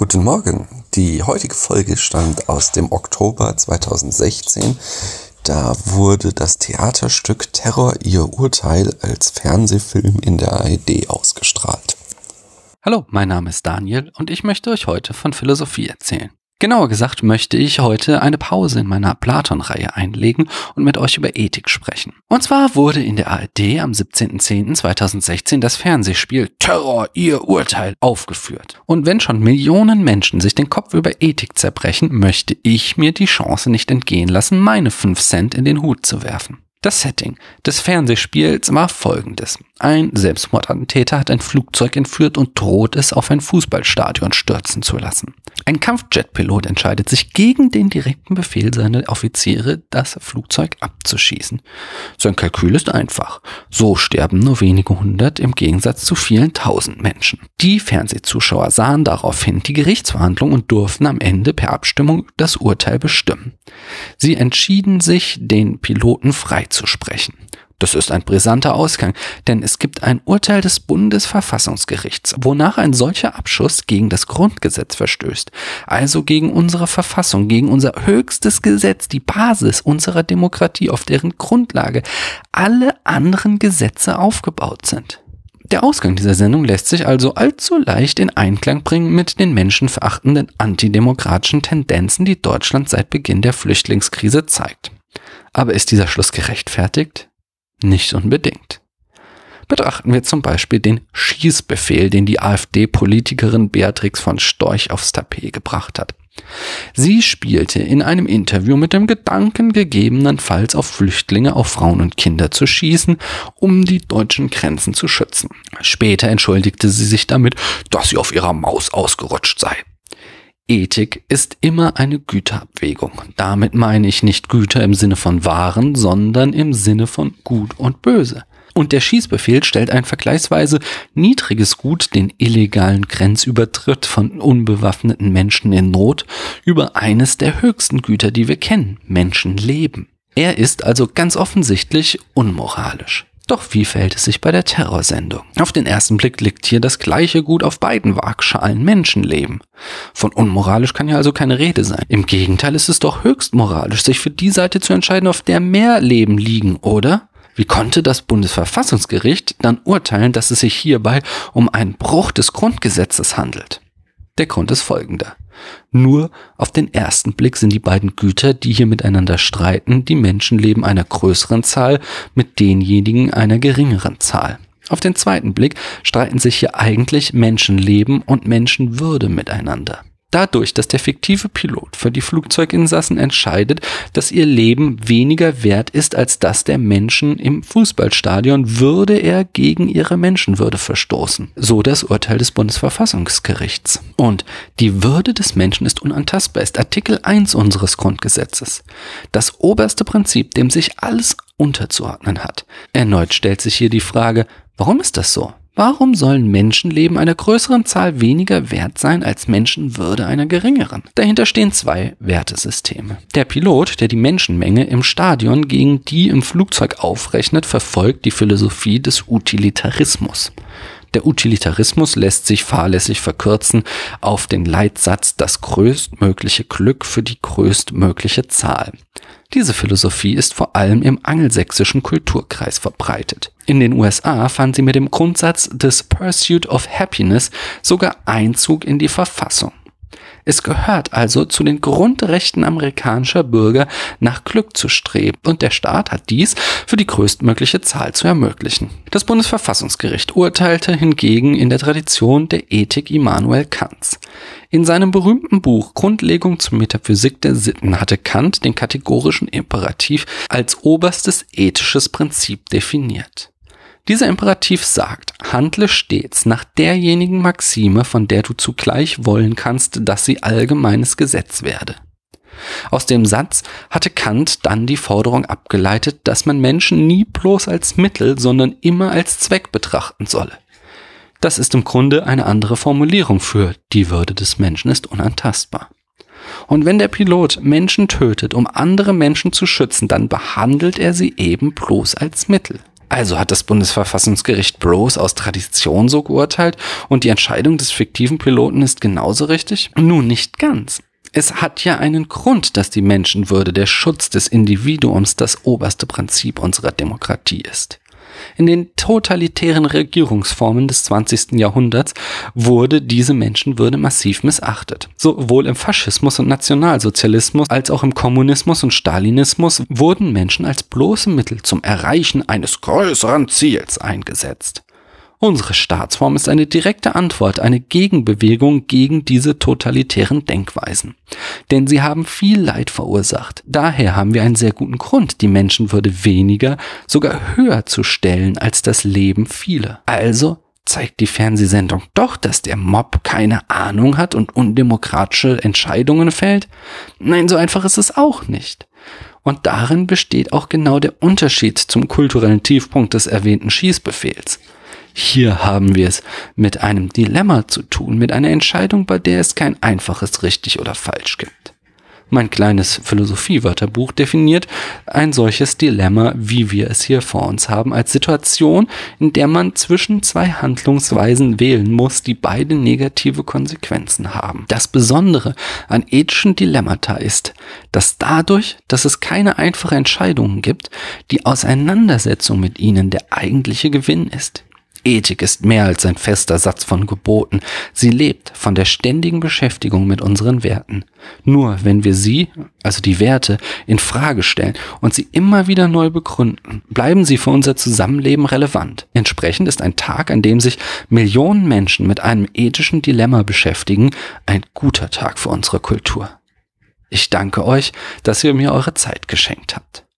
Guten Morgen. Die heutige Folge stammt aus dem Oktober 2016. Da wurde das Theaterstück Terror ihr Urteil als Fernsehfilm in der ARD ausgestrahlt. Hallo, mein Name ist Daniel und ich möchte euch heute von Philosophie erzählen. Genauer gesagt möchte ich heute eine Pause in meiner Platon-Reihe einlegen und mit euch über Ethik sprechen. Und zwar wurde in der ARD am 17.10.2016 das Fernsehspiel Terror, ihr Urteil aufgeführt. Und wenn schon Millionen Menschen sich den Kopf über Ethik zerbrechen, möchte ich mir die Chance nicht entgehen lassen, meine 5 Cent in den Hut zu werfen. Das Setting des Fernsehspiels war folgendes. Ein Selbstmordattentäter hat ein Flugzeug entführt und droht es auf ein Fußballstadion stürzen zu lassen. Ein Kampfjetpilot entscheidet sich gegen den direkten Befehl seiner Offiziere, das Flugzeug abzuschießen. Sein Kalkül ist einfach. So sterben nur wenige hundert im Gegensatz zu vielen tausend Menschen. Die Fernsehzuschauer sahen daraufhin die Gerichtsverhandlung und durften am Ende per Abstimmung das Urteil bestimmen. Sie entschieden sich, den Piloten freizusprechen. Das ist ein brisanter Ausgang, denn es gibt ein Urteil des Bundesverfassungsgerichts, wonach ein solcher Abschuss gegen das Grundgesetz verstößt, also gegen unsere Verfassung, gegen unser höchstes Gesetz, die Basis unserer Demokratie, auf deren Grundlage alle anderen Gesetze aufgebaut sind. Der Ausgang dieser Sendung lässt sich also allzu leicht in Einklang bringen mit den menschenverachtenden antidemokratischen Tendenzen, die Deutschland seit Beginn der Flüchtlingskrise zeigt. Aber ist dieser Schluss gerechtfertigt? Nicht unbedingt. Betrachten wir zum Beispiel den Schießbefehl, den die AfD-Politikerin Beatrix von Storch aufs Tapet gebracht hat. Sie spielte in einem Interview mit dem Gedanken, gegebenenfalls auf Flüchtlinge, auf Frauen und Kinder zu schießen, um die deutschen Grenzen zu schützen. Später entschuldigte sie sich damit, dass sie auf ihrer Maus ausgerutscht sei. Ethik ist immer eine Güterabwägung. Damit meine ich nicht Güter im Sinne von Waren, sondern im Sinne von Gut und Böse. Und der Schießbefehl stellt ein vergleichsweise niedriges Gut, den illegalen Grenzübertritt von unbewaffneten Menschen in Not, über eines der höchsten Güter, die wir kennen, Menschenleben. Er ist also ganz offensichtlich unmoralisch. Doch wie verhält es sich bei der Terrorsendung? Auf den ersten Blick liegt hier das gleiche Gut auf beiden Waagschalen Menschenleben. Von unmoralisch kann ja also keine Rede sein. Im Gegenteil ist es doch höchst moralisch, sich für die Seite zu entscheiden, auf der mehr Leben liegen, oder? Wie konnte das Bundesverfassungsgericht dann urteilen, dass es sich hierbei um einen Bruch des Grundgesetzes handelt? Der Grund ist folgender. Nur auf den ersten Blick sind die beiden Güter, die hier miteinander streiten, die Menschenleben einer größeren Zahl mit denjenigen einer geringeren Zahl. Auf den zweiten Blick streiten sich hier eigentlich Menschenleben und Menschenwürde miteinander. Dadurch, dass der fiktive Pilot für die Flugzeuginsassen entscheidet, dass ihr Leben weniger wert ist als das der Menschen im Fußballstadion, würde er gegen ihre Menschenwürde verstoßen. So das Urteil des Bundesverfassungsgerichts. Und die Würde des Menschen ist unantastbar, ist Artikel 1 unseres Grundgesetzes. Das oberste Prinzip, dem sich alles unterzuordnen hat. Erneut stellt sich hier die Frage, warum ist das so? Warum sollen Menschenleben einer größeren Zahl weniger wert sein als Menschenwürde einer geringeren? Dahinter stehen zwei Wertesysteme. Der Pilot, der die Menschenmenge im Stadion gegen die im Flugzeug aufrechnet, verfolgt die Philosophie des Utilitarismus. Der Utilitarismus lässt sich fahrlässig verkürzen auf den Leitsatz das größtmögliche Glück für die größtmögliche Zahl. Diese Philosophie ist vor allem im angelsächsischen Kulturkreis verbreitet. In den USA fand sie mit dem Grundsatz des Pursuit of Happiness sogar Einzug in die Verfassung. Es gehört also zu den Grundrechten amerikanischer Bürger, nach Glück zu streben, und der Staat hat dies für die größtmögliche Zahl zu ermöglichen. Das Bundesverfassungsgericht urteilte hingegen in der Tradition der Ethik Immanuel Kants. In seinem berühmten Buch Grundlegung zur Metaphysik der Sitten hatte Kant den kategorischen Imperativ als oberstes ethisches Prinzip definiert. Dieser Imperativ sagt, handle stets nach derjenigen Maxime, von der du zugleich wollen kannst, dass sie allgemeines Gesetz werde. Aus dem Satz hatte Kant dann die Forderung abgeleitet, dass man Menschen nie bloß als Mittel, sondern immer als Zweck betrachten solle. Das ist im Grunde eine andere Formulierung für die Würde des Menschen ist unantastbar. Und wenn der Pilot Menschen tötet, um andere Menschen zu schützen, dann behandelt er sie eben bloß als Mittel. Also hat das Bundesverfassungsgericht Bros aus Tradition so geurteilt und die Entscheidung des fiktiven Piloten ist genauso richtig? Nun nicht ganz. Es hat ja einen Grund, dass die Menschenwürde, der Schutz des Individuums das oberste Prinzip unserer Demokratie ist. In den totalitären Regierungsformen des 20. Jahrhunderts wurde diese Menschenwürde massiv missachtet. Sowohl im Faschismus und Nationalsozialismus als auch im Kommunismus und Stalinismus wurden Menschen als bloße Mittel zum Erreichen eines größeren Ziels eingesetzt. Unsere Staatsform ist eine direkte Antwort, eine Gegenbewegung gegen diese totalitären Denkweisen. Denn sie haben viel Leid verursacht. Daher haben wir einen sehr guten Grund, die Menschenwürde weniger, sogar höher zu stellen als das Leben vieler. Also zeigt die Fernsehsendung doch, dass der Mob keine Ahnung hat und undemokratische Entscheidungen fällt? Nein, so einfach ist es auch nicht. Und darin besteht auch genau der Unterschied zum kulturellen Tiefpunkt des erwähnten Schießbefehls. Hier haben wir es mit einem Dilemma zu tun, mit einer Entscheidung, bei der es kein einfaches richtig oder falsch gibt. Mein kleines Philosophiewörterbuch definiert ein solches Dilemma, wie wir es hier vor uns haben, als Situation, in der man zwischen zwei Handlungsweisen wählen muss, die beide negative Konsequenzen haben. Das Besondere an ethischen Dilemmata ist, dass dadurch, dass es keine einfache Entscheidungen gibt, die Auseinandersetzung mit ihnen der eigentliche Gewinn ist. Ethik ist mehr als ein fester Satz von Geboten. Sie lebt von der ständigen Beschäftigung mit unseren Werten. Nur wenn wir sie, also die Werte, in Frage stellen und sie immer wieder neu begründen, bleiben sie für unser Zusammenleben relevant. Entsprechend ist ein Tag, an dem sich Millionen Menschen mit einem ethischen Dilemma beschäftigen, ein guter Tag für unsere Kultur. Ich danke euch, dass ihr mir eure Zeit geschenkt habt.